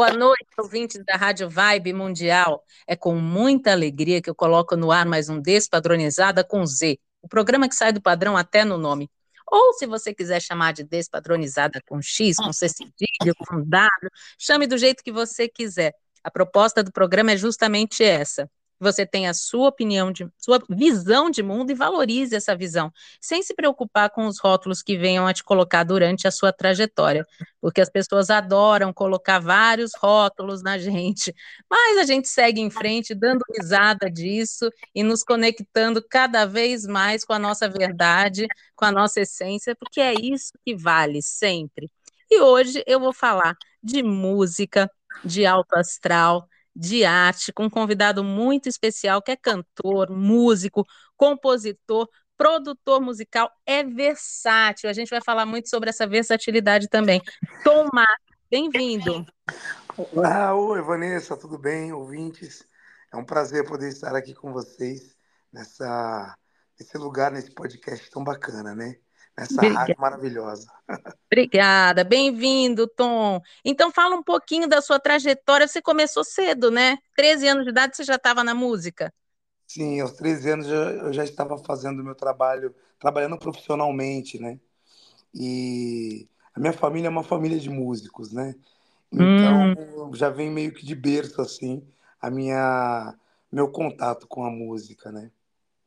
Boa noite, ouvintes da Rádio Vibe Mundial. É com muita alegria que eu coloco no ar mais um Despadronizada com Z, o programa que sai do padrão até no nome. Ou, se você quiser chamar de Despadronizada com X, com C cedilha, com W, chame do jeito que você quiser. A proposta do programa é justamente essa: você tem a sua opinião, de, sua visão de mundo e valorize essa visão, sem se preocupar com os rótulos que venham a te colocar durante a sua trajetória, porque as pessoas adoram colocar vários rótulos na gente, mas a gente segue em frente, dando risada disso e nos conectando cada vez mais com a nossa verdade, com a nossa essência, porque é isso que vale sempre. E hoje eu vou falar de música, de alto astral, de arte, com um convidado muito especial, que é cantor, músico, compositor, produtor musical, é versátil. A gente vai falar muito sobre essa versatilidade também. Tomás, bem-vindo. Olá, oi, Vanessa, tudo bem, ouvintes? É um prazer poder estar aqui com vocês nessa, nesse lugar, nesse podcast tão bacana, né? Nessa Obrigada. rádio maravilhosa. Obrigada, bem-vindo, Tom. Então, fala um pouquinho da sua trajetória. Você começou cedo, né? 13 anos de idade você já estava na música? Sim, aos 13 anos eu já estava fazendo meu trabalho, trabalhando profissionalmente, né? E a minha família é uma família de músicos, né? Então, hum. já vem meio que de berço, assim, a minha, meu contato com a música, né?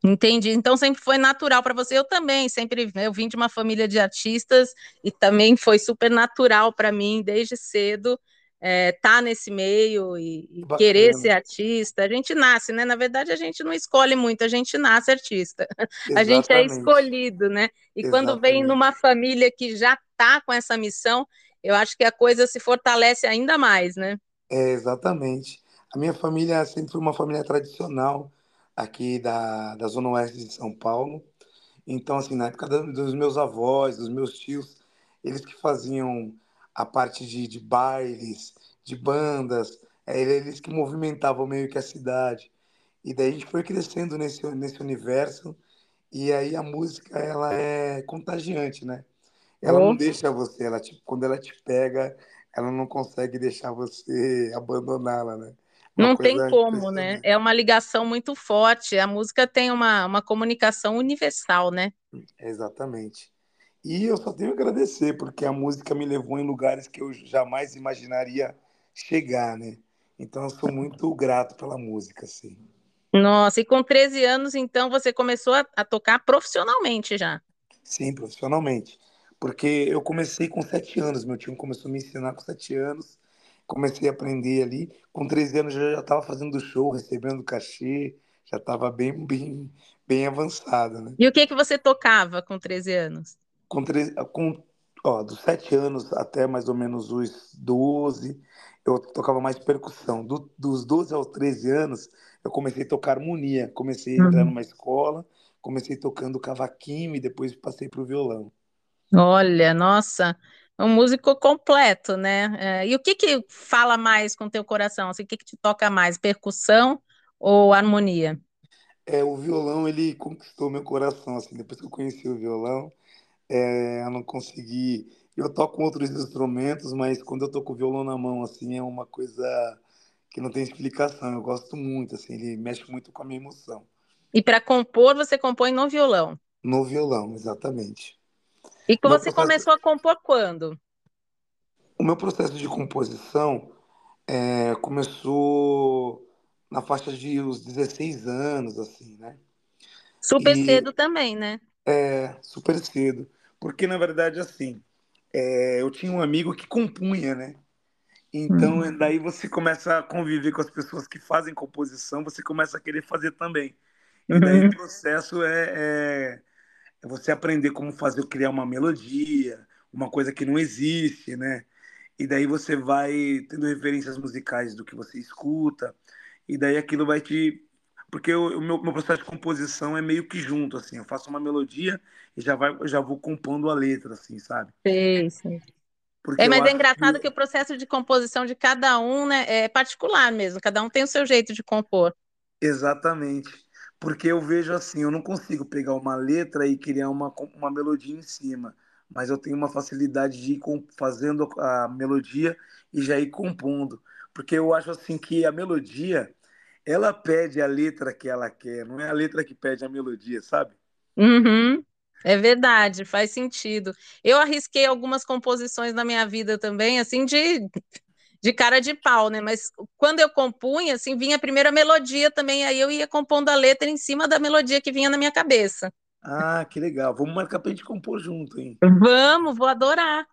Entendi. Então sempre foi natural para você. Eu também, sempre eu vim de uma família de artistas e também foi super natural para mim desde cedo estar é, tá nesse meio e, e querer ser artista. A gente nasce, né? Na verdade, a gente não escolhe muito, a gente nasce artista. Exatamente. A gente é escolhido, né? E Exatamente. quando vem numa família que já está com essa missão, eu acho que a coisa se fortalece ainda mais, né? É, exatamente. A minha família sempre foi uma família tradicional aqui da, da Zona Oeste de São Paulo. Então, assim, na época dos meus avós, dos meus tios, eles que faziam a parte de, de bailes, de bandas, é, eles que movimentavam meio que a cidade. E daí a gente foi crescendo nesse, nesse universo, e aí a música, ela é contagiante, né? Ela não deixa você, ela te, quando ela te pega, ela não consegue deixar você abandoná-la, né? Não tem como, né? É uma ligação muito forte. A música tem uma, uma comunicação universal, né? Exatamente. E eu só tenho a agradecer, porque a música me levou em lugares que eu jamais imaginaria chegar, né? Então eu sou muito grato pela música, sim. Nossa, e com 13 anos, então, você começou a, a tocar profissionalmente já? Sim, profissionalmente. Porque eu comecei com 7 anos, meu tio começou a me ensinar com 7 anos, comecei a aprender ali. Com 13 anos já estava fazendo show, recebendo cachê, já estava bem, bem, bem avançado, né? E o que que você tocava com 13 anos? Com, 13, com ó, dos 7 anos até mais ou menos os 12, eu tocava mais percussão. Do, dos 12 aos 13 anos, eu comecei a tocar harmonia. Comecei a entrar uhum. numa escola, comecei tocando cavaquinho e depois passei para o violão. Olha, nossa, um músico completo, né? É, e o que que fala mais com teu coração? Assim, o que que te toca mais, percussão ou harmonia? É, o violão, ele conquistou meu coração, assim, depois que eu conheci o violão, é, eu não consegui... Eu toco outros instrumentos, mas quando eu tô com o violão na mão, assim, é uma coisa que não tem explicação. Eu gosto muito, assim, ele mexe muito com a minha emoção. E para compor, você compõe no violão? No violão, exatamente. E que você processo... começou a compor quando? O meu processo de composição é, começou na faixa de uns 16 anos, assim, né? Super e, cedo também, né? É, super cedo. Porque, na verdade, assim, é, eu tinha um amigo que compunha, né? Então, hum. daí você começa a conviver com as pessoas que fazem composição, você começa a querer fazer também. E daí uhum. o processo é, é é você aprender como fazer, criar uma melodia, uma coisa que não existe, né? E daí você vai tendo referências musicais do que você escuta, e daí aquilo vai te porque o, o meu, meu processo de composição é meio que junto, assim. Eu faço uma melodia e já, vai, já vou compondo a letra, assim, sabe? Sei. Porque É, mas é engraçado que o que processo de composição de cada um, né, é particular mesmo, cada um tem o seu jeito de compor. Exatamente. Porque eu vejo assim, eu não consigo pegar uma letra e criar uma, uma melodia em cima, mas eu tenho uma facilidade de ir fazendo a melodia e já ir compondo. Porque eu acho assim que a melodia, ela pede a letra que ela quer, não é a letra que pede a melodia, sabe? Uhum, é verdade, faz sentido. Eu arrisquei algumas composições na minha vida também, assim, de, de cara de pau, né? Mas quando eu compunha, assim, vinha a primeira melodia também, aí eu ia compondo a letra em cima da melodia que vinha na minha cabeça. Ah, que legal. Vamos marcar pra gente compor junto, hein? Vamos, vou adorar.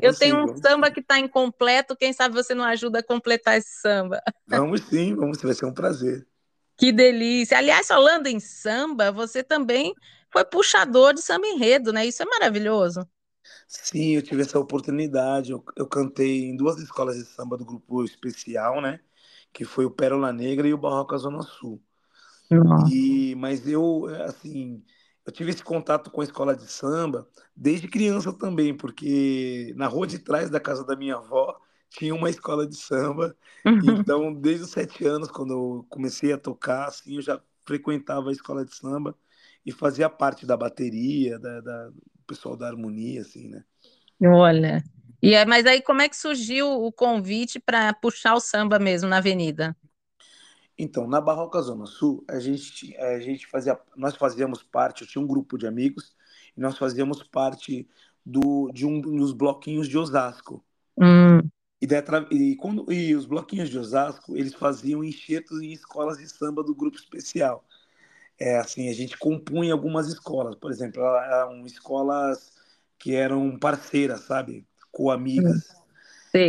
Eu Vamos tenho sim, um samba sim. que está incompleto, quem sabe você não ajuda a completar esse samba. Vamos sim, vamos vai ser um prazer. Que delícia. Aliás, falando em samba, você também foi puxador de samba enredo, né? Isso é maravilhoso. Sim, eu tive essa oportunidade. Eu, eu cantei em duas escolas de samba do grupo especial, né? Que foi o Pérola Negra e o Barroca Zona Sul. Nossa. E, mas eu, assim, eu tive esse contato com a escola de samba desde criança também, porque na rua de trás da casa da minha avó tinha uma escola de samba. Então, desde os sete anos, quando eu comecei a tocar, assim, eu já frequentava a escola de samba e fazia parte da bateria, da, da- pessoal da harmonia, assim, né? Olha. E é, mas aí como é que surgiu o convite para puxar o samba mesmo na avenida? Então, na Barroca Zona Sul, a gente, a gente fazia, nós fazíamos parte, eu tinha um grupo de amigos, e nós fazíamos parte do, de um dos bloquinhos de Osasco. Hum, E, e quando, e os bloquinhos de Osasco, eles faziam enxertos em escolas de samba do grupo especial. É assim, a gente compunha algumas escolas, por exemplo, eram escolas que eram parceiras, sabe? hum, Co-amigas.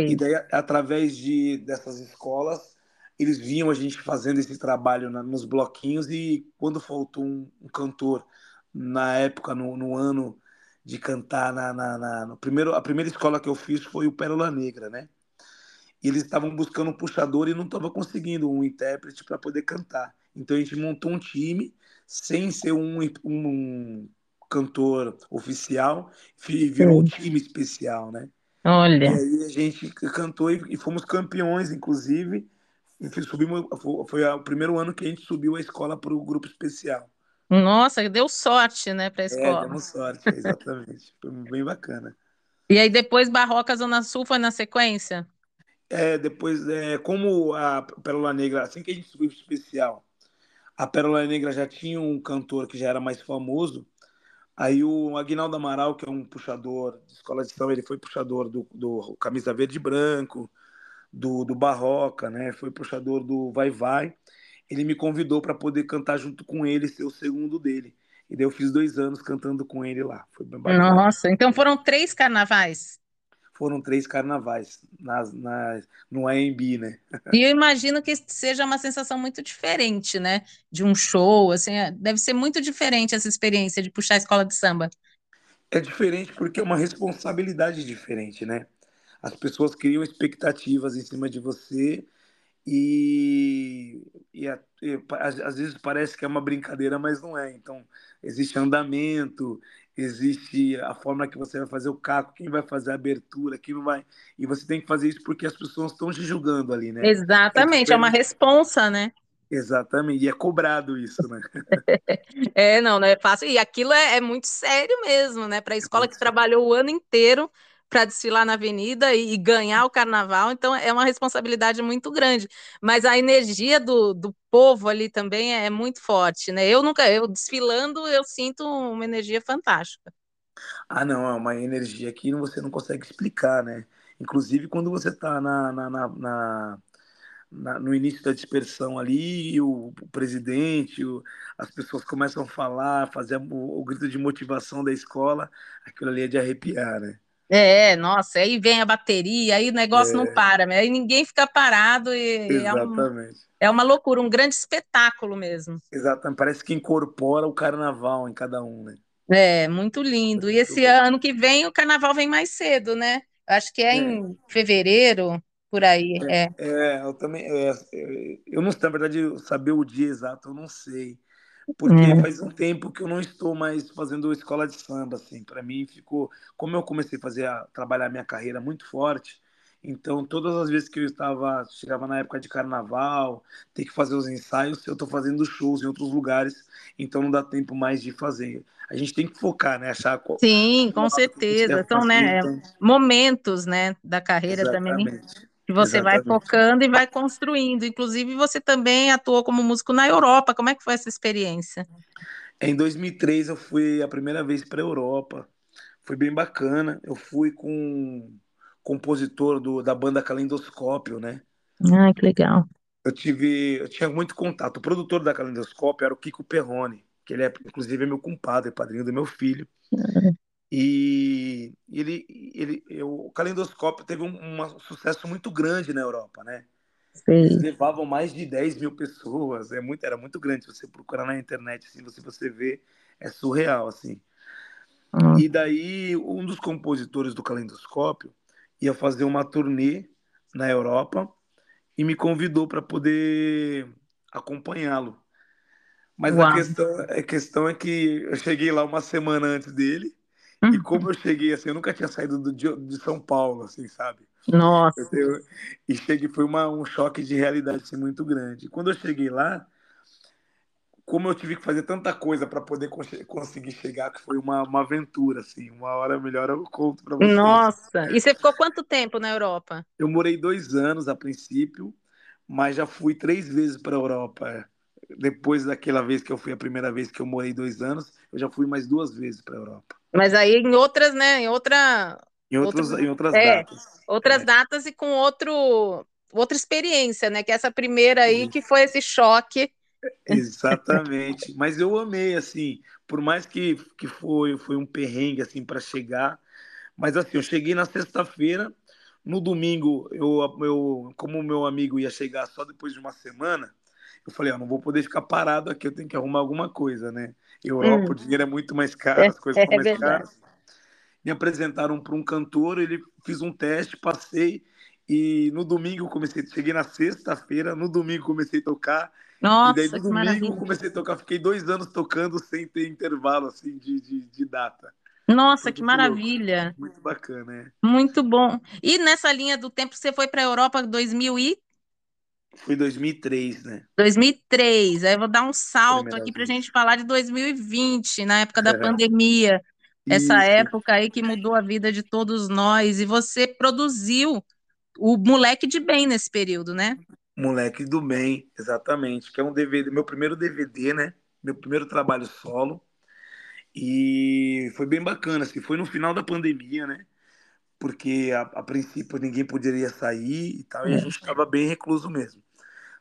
E sei. daí, através de, dessas escolas, eles viam a gente fazendo esse trabalho na- nos bloquinhos e quando faltou um, um cantor, na época, no, no ano de cantar, na, na, na- no primeiro, a primeira escola que eu fiz foi o Pérola Negra, né? E eles estavam buscando um puxador e não estavam conseguindo um intérprete para poder cantar. Então a gente montou um time sem ser um, um cantor oficial, vi- virou um time especial, né? E Olha. aí a gente cantou e, e fomos campeões, inclusive. E subimos, foi, o primeiro ano que a gente subiu a escola para o grupo especial. Nossa, deu sorte, né, para a É, escola. demos sorte, exatamente. Foi bem bacana. E aí depois Barroca Zona Sul foi na sequência? É, depois, é, como a Pérola Negra, assim que a gente subiu para o especial, a Pérola Negra já tinha um cantor que já era mais famoso. Aí o Aguinaldo Amaral, que é um puxador de escola de samba, ele foi puxador do, do Camisa Verde e Branco, do, do Barroca, né? Foi puxador do Vai Vai. Ele me convidou para poder cantar junto com ele, ser o segundo dele. E daí eu fiz dois anos cantando com ele lá. Foi bem bacana. Nossa, então foram três carnavais. Foram três carnavais nas, nas, no AMB, né? E eu imagino que seja uma sensação muito diferente, né? De um show, assim, é- deve ser muito diferente essa experiência de puxar a escola de samba. É diferente porque é uma responsabilidade diferente, né? As pessoas criam expectativas em cima de você e, e, a- e às vezes parece que é uma brincadeira, mas não é. Então, existe andamento, existe a forma que você vai fazer o caco, quem vai fazer a abertura, quem vai. E você tem que fazer isso porque as pessoas estão te julgando ali, né? É Exatamente, é uma diferente. responsa, né? Exatamente. E é cobrado isso, né? É, não, não é fácil. E aquilo é, é muito sério mesmo, né? Para a É escola que trabalhou o ano inteiro para desfilar na avenida e, e ganhar o carnaval, então é uma responsabilidade muito grande. Mas a energia do, do povo ali também é, é muito forte, né? Eu nunca, eu desfilando, eu sinto uma energia fantástica. Ah, não, é uma energia que você não consegue explicar, né? Inclusive quando você está na, na, na, na- na- no início da dispersão ali, o, o presidente, o- as pessoas começam a falar, fazer o, o grito de motivação da escola, aquilo ali é de arrepiar, né? É, nossa, aí vem a bateria, aí o negócio não para, né? aí ninguém fica parado e, e é, um, Exatamente. é uma loucura, um grande espetáculo mesmo. Exatamente. Parece que incorpora o carnaval em cada um, né? É, muito É lindo. E muito esse ano que vem o carnaval vem mais cedo, né? Acho que é É, em fevereiro. por aí. É. É, eu também. é, é, eu não sei, na verdade, saber o dia exato, eu não sei. Porque Hum. faz um tempo que eu não estou mais fazendo escola de samba, assim. Para mim ficou. Como eu comecei a fazer a, trabalhar minha carreira muito forte, então todas as vezes que eu estava, chegava na época de carnaval, ter que fazer os ensaios, eu estou fazendo shows em outros lugares, então não dá tempo mais de fazer. A gente tem que focar, né? Achar qual, Sim, com certeza. São, fazer. né, Então, momentos, né, da carreira também exatamente. que você vai Exatamente. focando e vai construindo. Inclusive, você também atuou como músico na Europa. Como é que foi essa experiência? Em 2003 eu fui a primeira vez para a Europa. Foi bem bacana. Eu fui com o compositor do, da banda Calendoscópio, né? Ah, que legal. Eu tive, eu tinha muito contato. O produtor da Calendoscópio era o Kiko Perrone, que ele é, inclusive, é meu compadre, padrinho do meu filho. E ele, ele, o Calendoscópio teve um, um sucesso muito grande na Europa, né? Eles Sei. levavam mais de 10 mil pessoas, é muito, era muito grande. Se você procurar na internet, assim, você, você vê, é surreal, assim. Hum. E daí, um dos compositores do Calendoscópio ia fazer uma turnê na Europa e me convidou para poder acompanhá-lo. Mas a questão, a questão é que eu cheguei lá uma semana antes dele e Hum. como eu cheguei assim, eu nunca tinha saído do, de, São Paulo, assim, sabe? Nossa. Eu, e cheguei, foi uma, um choque de realidade assim, muito grande. Quando eu cheguei lá, como eu tive que fazer tanta coisa para poder cons- conseguir chegar, que foi uma, uma aventura, assim. Uma hora melhor eu conto para vocês. Nossa. E você ficou quanto tempo na Europa? Eu morei dois anos a princípio, mas já fui três vezes para a Europa. Depois daquela vez que eu fui a primeira vez que eu morei dois anos, eu já fui mais duas vezes para a Europa. Mas aí em outras, né, em outra, Em, outros, outro, em outras é, datas. outras É, datas e com outro, outra experiência, né? Que essa primeira aí que foi esse choque. exatamente. Mas eu amei, assim, por mais que, que foi, foi um perrengue, assim, para chegar. Mas, assim, eu cheguei na sexta-feira. No domingo, eu, eu, como o meu amigo ia chegar só depois de uma semana, eu falei, ó, não vou poder ficar parado aqui, eu tenho que arrumar alguma coisa, né? Europa, o Hum, dinheiro é muito mais caro, é, as coisas são é mais caras. Me apresentaram para um cantor, ele fiz um teste, passei, e no domingo comecei, cheguei na sexta-feira, no domingo comecei a tocar, e daí Nossa, no que domingo maravilha. comecei a tocar, fiquei dois anos tocando sem ter intervalo, assim, de, de, de data. Nossa, Foi que muito louco, maravilha. muito bacana, é. Muito bom. E nessa linha do tempo, você foi para a Europa em 2000 e Foi 2003, né? 2003. Aí eu vou dar um salto Primeira aqui para a gente falar de 2020, na época da pandemia. Essa Isso, época aí que mudou a vida de todos nós. E você produziu o Moleque de Bem nesse período, né? Moleque do Bem, exatamente, que é um DVD, meu primeiro DVD, né? Meu primeiro trabalho solo. E foi bem bacana, assim, foi no final da pandemia, né? Porque a, a princípio ninguém poderia sair e tal, e a É. gente estava bem recluso mesmo.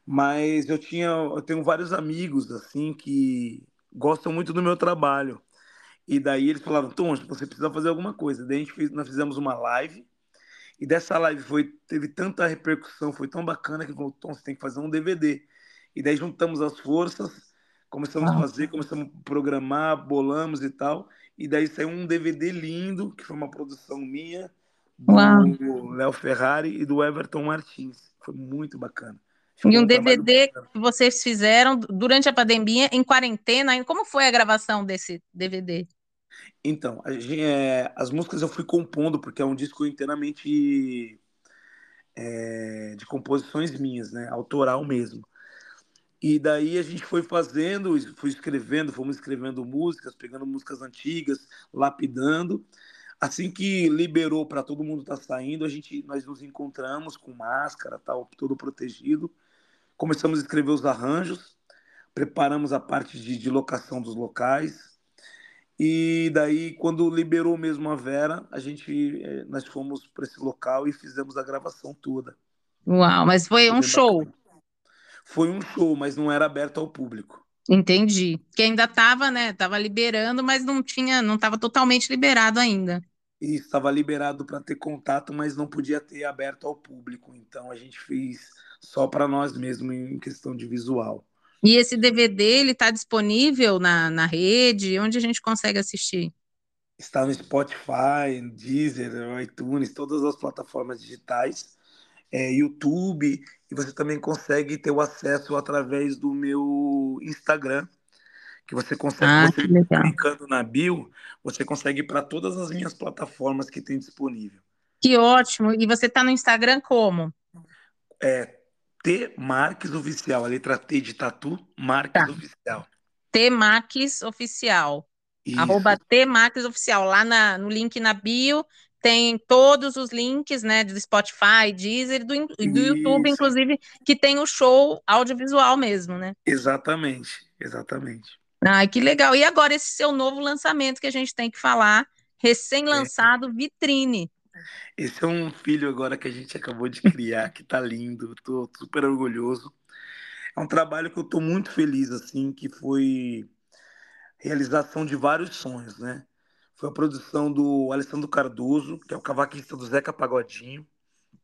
Mas eu tinha, eu tenho vários amigos assim que gostam muito do meu trabalho. E daí eles falaram, Tom, você precisa fazer alguma coisa. Daí a gente fez, nós fizemos uma live e dessa live foi, teve tanta repercussão, foi tão bacana que falou, Tom, você tem que fazer um DVD. E daí juntamos as forças, começamos a Uau. fazer, começamos a programar, bolamos e tal. E daí saiu um DVD lindo, que foi uma produção minha. Do Léo Ferrari e do Everton Martins. Foi muito bacana. E Ficou um um DVD bacana. que vocês fizeram durante a pandemia, em quarentena. Como foi a gravação desse DVD? Então, a gen- é, as músicas eu fui compondo, porque é um disco inteiramente é, de composições minhas, né? Autoral mesmo. E daí a gente foi fazendo, fui escrevendo, fomos escrevendo músicas, pegando músicas antigas, lapidando. Assim que liberou para todo mundo estar saindo, a gente, nós nos encontramos com máscara, tal, todo protegido. Começamos a escrever os arranjos, preparamos a parte de, de locação dos locais. E daí, quando liberou mesmo a Vera, a gente, eh, nós fomos para esse local e fizemos a gravação toda. Uau, mas foi Foi um show. bacana. Foi um show, mas não era aberto ao público. Entendi. Que ainda estava, né? Tava liberando, mas não tinha, não estava totalmente liberado ainda. E estava liberado para ter contato, mas não podia ter aberto ao público. Então a gente fez só para nós mesmos em questão de visual. E esse DVD, ele está disponível na, na rede? Onde a gente consegue assistir? Está no Spotify, Deezer, iTunes, todas as plataformas digitais. é, YouTube, e você também consegue ter o acesso através do meu Instagram, que você consegue, Ah, você que clicando na bio, você consegue ir para todas as minhas plataformas que tem disponível. Que ótimo. E você está no Instagram como? É T Marques Oficial, a letra T de tatu, Marques Tá. Oficial. Tmax Oficial. Isso, Arroba Tmax Oficial. Lá na- no link na bio tem todos os links, né, do Spotify, Deezer e do, do YouTube, inclusive, que tem o show audiovisual mesmo, né? exatamente, exatamente. Ai, que legal. E agora esse seu novo lançamento que a gente tem que falar, recém-lançado, Vitrine. Esse é um filho agora que a gente acabou de criar, que tá lindo, tô super orgulhoso. É um trabalho que eu tô muito feliz, assim, que foi realização de vários sonhos, né? Foi a produção do Alessandro Cardoso, que é o cavaquista do Zeca Pagodinho,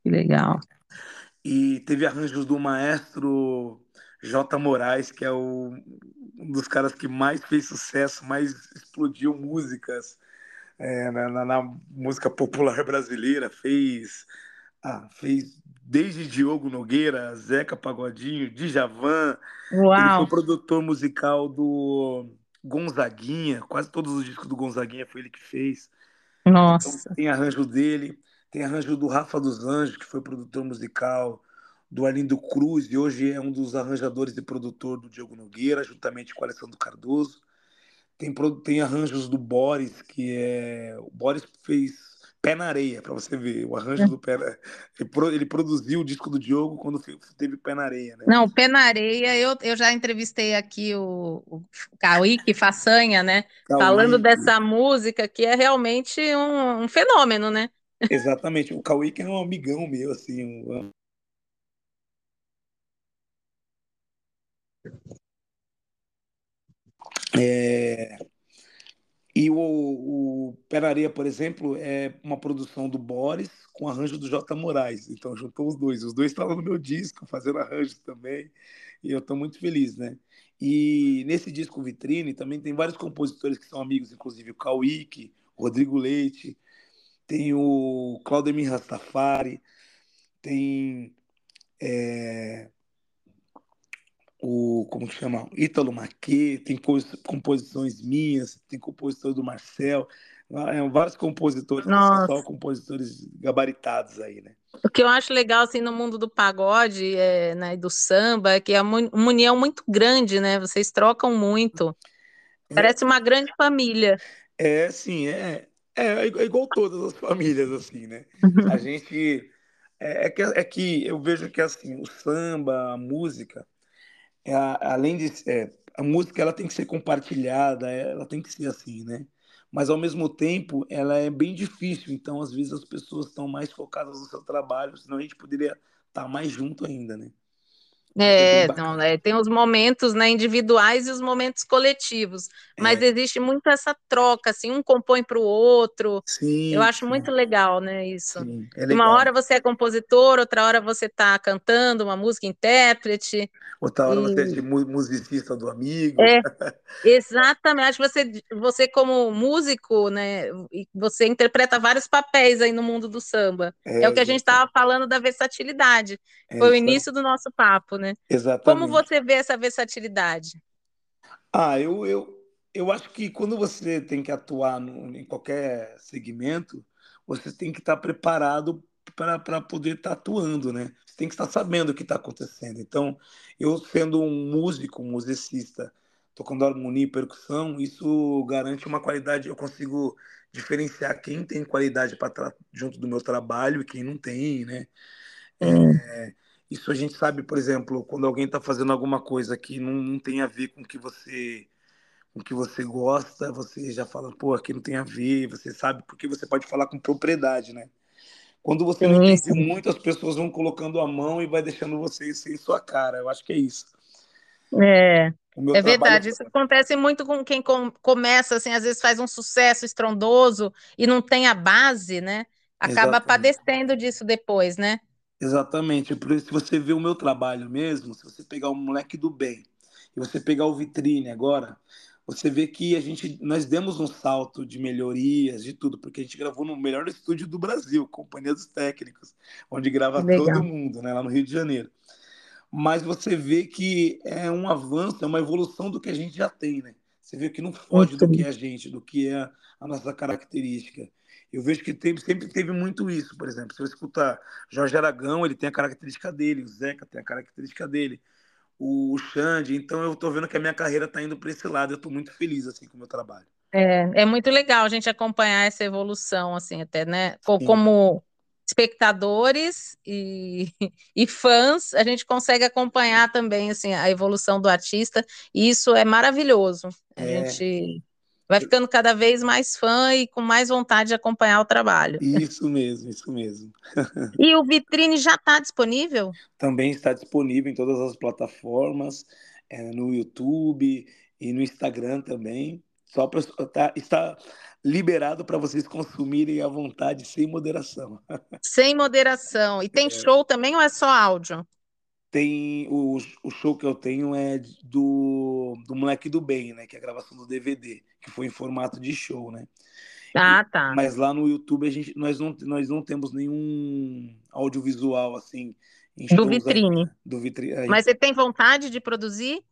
Que legal. e teve arranjos do maestro J. Moraes, que é o, um dos caras que mais fez sucesso, mais explodiu músicas é, na, na- na música popular brasileira, fez, ah, fez desde Diogo Nogueira, Zeca Pagodinho, Djavan, ele foi Uau. produtor musical do Gonzaguinha, quase todos os discos do Gonzaguinha foi ele que fez. Então Nossa. tem arranjo dele, tem arranjo do Rafa dos Anjos, que foi produtor musical, do Arlindo Cruz, e hoje é um dos arranjadores e produtor do Diogo Nogueira, juntamente com o Alessandro Cardoso. Tem, tem arranjos do Boris, que é. O Boris fez Pé na Areia, para você ver. O arranjo do Pé na... ele, pro- ele produziu o disco do Diogo quando teve Pé na Areia, né? Não, Pé na Areia, eu, eu já entrevistei aqui o, o Kaique Façanha, né? Falando Cauí, dessa música que é realmente um, um fenômeno, né? exatamente. O Cauí que é um amigão meu, assim. um- é, E o, o Areia, por exemplo, é uma produção do Boris com arranjo do J. Moraes. Então juntou os dois. Os dois estavam no meu disco, fazendo arranjos também. E eu estou muito feliz, né? E nesse disco Vitrine também tem vários compositores que são amigos, inclusive o Cauíque, Rodrigo Leite, tem o Claudemir Rastafari, tem é, o, como que chama? Ítalo Marquet, tem composições minhas, tem compositor do Marcel, é, vários compositores, só compositores gabaritados aí, né? O que eu acho legal assim no mundo do pagode, é, né, e do samba, é que é uma união muito grande, né? Vocês trocam muito. É, Parece uma grande família. é sim, é, é, é igual todas as famílias, assim, né? A gente, é, é que, é que eu vejo que, assim, o samba, a música, é a- além de é, a música ela tem que ser compartilhada, é, ela tem que ser assim, né? Mas ao mesmo tempo ela é bem difícil, então às vezes as pessoas estão mais focadas no seu trabalho, senão a gente poderia estar mais junto ainda, né? É É, não, né, tem os momentos, né, individuais e os momentos coletivos, mas É, existe muito essa troca, assim, um compõe para o outro. Eu sim, acho muito sim, legal, né, isso. sim, é Que uma legal. hora você é compositor, outra hora você está cantando uma música, intérprete, Outra hora você é e de mu- musicista do amigo. é exatamente. Acho que você, você como músico, né, você interpreta vários papéis aí no mundo do samba. É É, o que a gente estava falando da versatilidade. é Foi o início do nosso papo, né? Como Exatamente. você vê essa versatilidade? Ah, eu, eu, eu acho que quando você tem que atuar no- em qualquer segmento, você tem que estar preparado para poder estar atuando, né? Você tem que estar sabendo o que está acontecendo. Então, eu sendo um músico, um musicista, tocando harmonia e percussão, isso garante uma qualidade. Eu consigo diferenciar quem tem qualidade para junto do meu trabalho e quem não tem, né? Hum, É, isso a gente sabe, por exemplo, quando alguém está fazendo alguma coisa que não, não tem a ver com o que você com o que você gosta, você já fala, pô, aqui não tem a ver, você sabe, porque você pode falar com propriedade, né? Quando você não entende muito, as pessoas vão colocando a mão e vai deixando você sem sua cara. Eu acho que é isso. É, é verdade. Isso acontece muito com quem com- começa, assim, às vezes faz um sucesso estrondoso e não tem a base, né? Acaba Exatamente. padecendo disso depois, né? Exatamente. Por isso, se você vê o meu trabalho mesmo, se você pegar o moleque do bem e você pegar o vitrine agora, você vê que a gente, nós demos um salto de melhorias, de tudo, porque a gente gravou no melhor estúdio do Brasil, Companhia dos Técnicos, onde grava Legal. todo mundo, né, lá no Rio de Janeiro. Mas você vê que é um avanço, é uma evolução do que a gente já tem, né? Você vê que não foge do que é a gente, do que é a nossa característica. Eu vejo que teve, sempre teve muito isso, por exemplo. Se eu escutar Jorge Aragão, ele tem a característica dele, o Zeca tem a característica dele o Xande. Então eu estou vendo que a minha carreira está indo para esse lado. Eu estou muito feliz assim com o meu trabalho. É, é muito legal a gente acompanhar essa evolução, assim, até, né? Como espectadores e, e fãs, a gente consegue acompanhar também, assim, a evolução do artista, e isso é maravilhoso. A é. gente vai ficando cada vez mais fã e com mais vontade de acompanhar o trabalho. Isso mesmo, isso mesmo. e o Vitrine já está disponível? Também está disponível em todas as plataformas, é, no YouTube e no Instagram também. Só para tá, está liberado para vocês consumirem à vontade, sem moderação. Sem moderação. E tem é. show também ou é só áudio? Tem o, o show que eu tenho é do, do Moleque do Bem, né? Que é a gravação do DVD, que foi em formato de show, né? Ah, tá. Mas lá no YouTube a gente, nós, não, nós não temos nenhum audiovisual assim. do vitrine. do vitrine. Mas você tem vontade de produzir?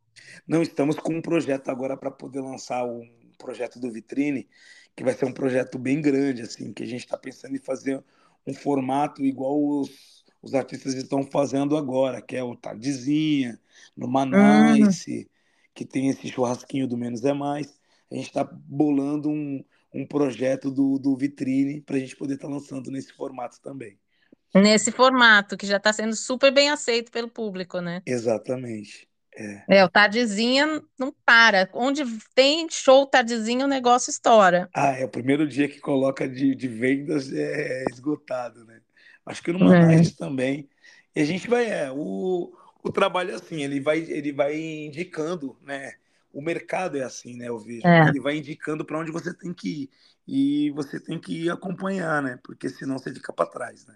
Não, estamos com um projeto agora para poder lançar um projeto do vitrine, que vai ser um projeto bem grande, assim, que a gente está pensando em fazer um formato igual os os artistas estão fazendo agora, que é o Tardezinha, no Manice, uhum. que tem esse churrasquinho do Menos é Mais. A gente está bolando um, um projeto do, do Vitrine para a gente poder estar tá lançando nesse formato também. Nesse formato, que já está sendo super bem aceito pelo público, né? Exatamente. É. é, o Tardezinha não para. Onde tem show Tardezinha, o negócio estoura. Ah, é o primeiro dia que coloca de, de vendas é esgotado, né? Acho que no Manaus é. também. E a gente vai, é, o, o trabalho é assim, ele vai, ele vai indicando, né? O mercado é assim, né? Eu vejo. É. Ele vai indicando para onde você tem que ir. E você tem que acompanhar, né? Porque senão você fica para trás, né?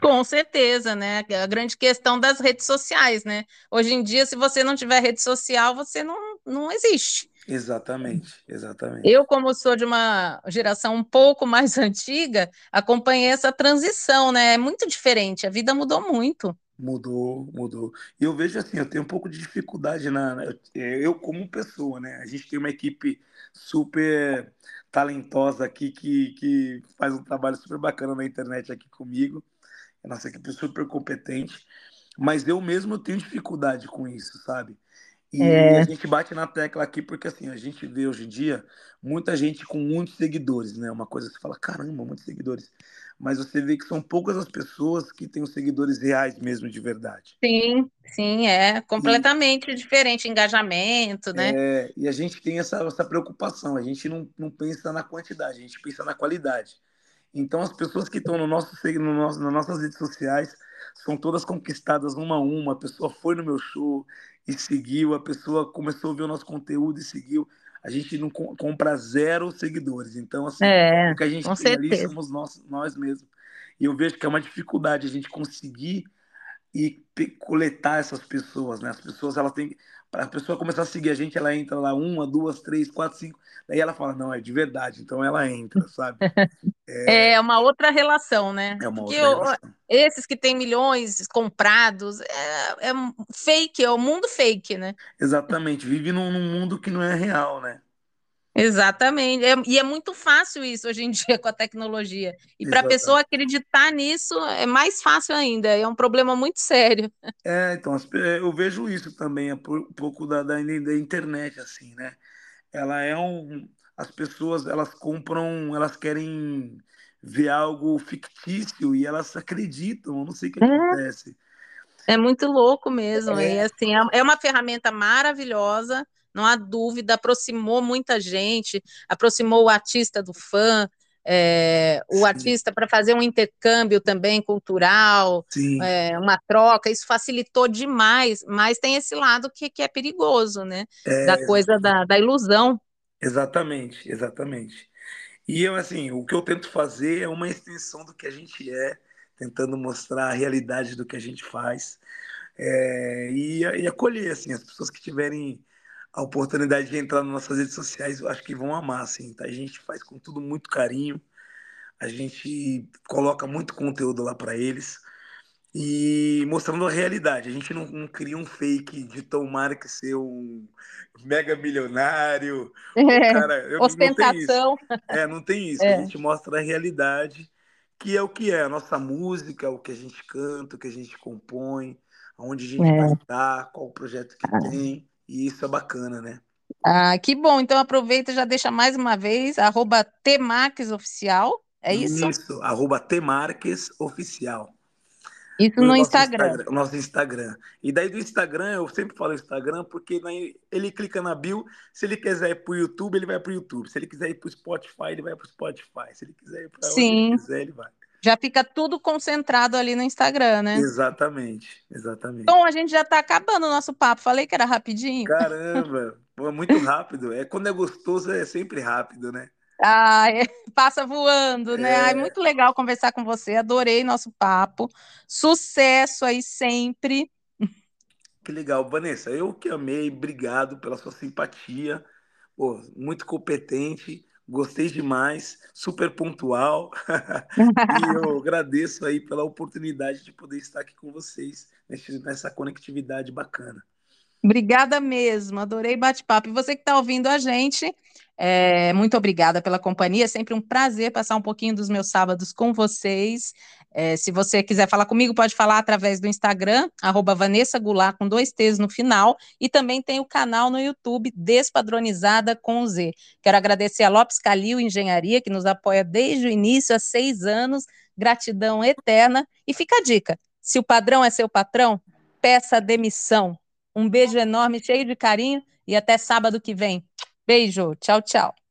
Com certeza, né? A grande questão das redes sociais, né? Hoje em dia, se você não tiver rede social, você não, não existe. Exatamente, exatamente. Eu, como sou de uma geração um pouco mais antiga, acompanhei essa transição, né? É muito diferente, a vida mudou muito. Mudou, mudou. E eu vejo assim, eu tenho um pouco de dificuldade na. Eu, como pessoa, né? A gente tem uma equipe super talentosa aqui que, que faz um trabalho super bacana na internet aqui comigo. A nossa equipe é super competente. Mas eu mesmo tenho dificuldade com isso, sabe? E é. a gente bate na tecla aqui porque assim, a gente vê hoje em dia muita gente com muitos seguidores, né? Uma coisa que você fala, caramba, muitos seguidores. Mas você vê que são poucas as pessoas que têm os seguidores reais mesmo de verdade. Sim, sim, é completamente e, diferente, engajamento, né? É, e a gente tem essa, essa preocupação, a gente não, não pensa na quantidade, a gente pensa na qualidade. Então as pessoas que estão no nosso, no nosso, nas nossas redes sociais são todas conquistadas uma a uma. A pessoa foi no meu show, e seguiu, a pessoa começou a ver o nosso conteúdo e seguiu. A gente não compra zero seguidores. Então, assim, é, o que a gente tem certeza. ali somos nós, nós mesmos. E eu vejo que é uma dificuldade a gente conseguir e coletar essas pessoas, né? As pessoas, elas têm. Para a pessoa começar a seguir a gente, ela entra lá uma, duas, três, quatro, cinco. Daí ela fala, não, é de verdade. Então ela entra, sabe? É, é uma outra relação, né? É uma Porque outra relação. esses que têm milhões comprados, é, é fake, é o mundo fake, né? Exatamente, vive num, num mundo que não é real, né? Exatamente. É, e é muito fácil isso hoje em dia com a tecnologia. E para a pessoa acreditar nisso é mais fácil ainda. É um problema muito sério. É, então eu vejo isso também, é um pouco da, da, da internet, assim, né? Ela é um. As pessoas elas compram, elas querem ver algo fictício e elas acreditam. Eu não sei o que é. acontece. É muito louco mesmo. É. E assim, é, é uma ferramenta maravilhosa não há dúvida, aproximou muita gente, aproximou o artista do fã, é, o Sim. artista para fazer um intercâmbio também cultural, é, uma troca, isso facilitou demais, mas tem esse lado que, que é perigoso, né? É, da coisa da, da ilusão. Exatamente, exatamente. E eu, assim, o que eu tento fazer é uma extensão do que a gente é, tentando mostrar a realidade do que a gente faz é, e, e, acolher, assim, as pessoas que tiverem a oportunidade de entrar nas nossas redes sociais, eu acho que vão amar, assim, tá? A gente faz com tudo muito carinho, a gente coloca muito conteúdo lá para eles e mostrando a realidade. A gente não, não, cria um fake de tomara que ser um mega milionário. É, cara, eu, Ostentação. Não. É, não tem isso. É. A gente mostra a realidade, que é o que é a nossa música, o que a gente canta, o que a gente compõe, aonde a gente é. vai estar, qual o projeto que ah. tem. E isso é bacana, né? Ah, que bom. Então aproveita e já deixa mais uma vez, arroba Oficial, é isso? Isso, arroba Oficial. Isso no, no Instagram. Instagram. Nosso Instagram. E daí do Instagram, eu sempre falo Instagram, porque ele clica na bio, se ele quiser ir para o YouTube, ele vai para o YouTube. Se ele quiser ir para o Spotify, ele vai para o Spotify. Se ele quiser ir para onde ele quiser, ele vai. Já fica tudo concentrado ali no Instagram, né? Exatamente, exatamente. Bom, a gente já está acabando o nosso papo. Falei que era rapidinho. Caramba, é muito rápido. É quando é gostoso, é sempre rápido, né? Ah, é, passa voando, né? É. Ai, muito legal conversar com você. Adorei nosso papo. Sucesso aí sempre. Que legal, Vanessa. Eu que amei. Obrigado pela sua simpatia. Pô, muito competente. Gostei demais, super pontual. e eu agradeço aí pela oportunidade de poder estar aqui com vocês nessa conectividade bacana. Obrigada mesmo, adorei bate-papo. E você que está ouvindo a gente, é, muito obrigada pela companhia. É sempre um prazer passar um pouquinho dos meus sábados com vocês. É, se você quiser falar comigo, pode falar através do Instagram, arroba Vanessa Goulart, com dois T's no final, e também tem o canal no YouTube, Despadronizada com Z. Quero agradecer a Lopes Calil Engenharia, que nos apoia desde o início, há seis anos. Gratidão eterna. E fica a dica: se o padrão é seu patrão, peça demissão. Um beijo enorme, cheio de carinho, e até sábado que vem. Beijo, tchau, tchau.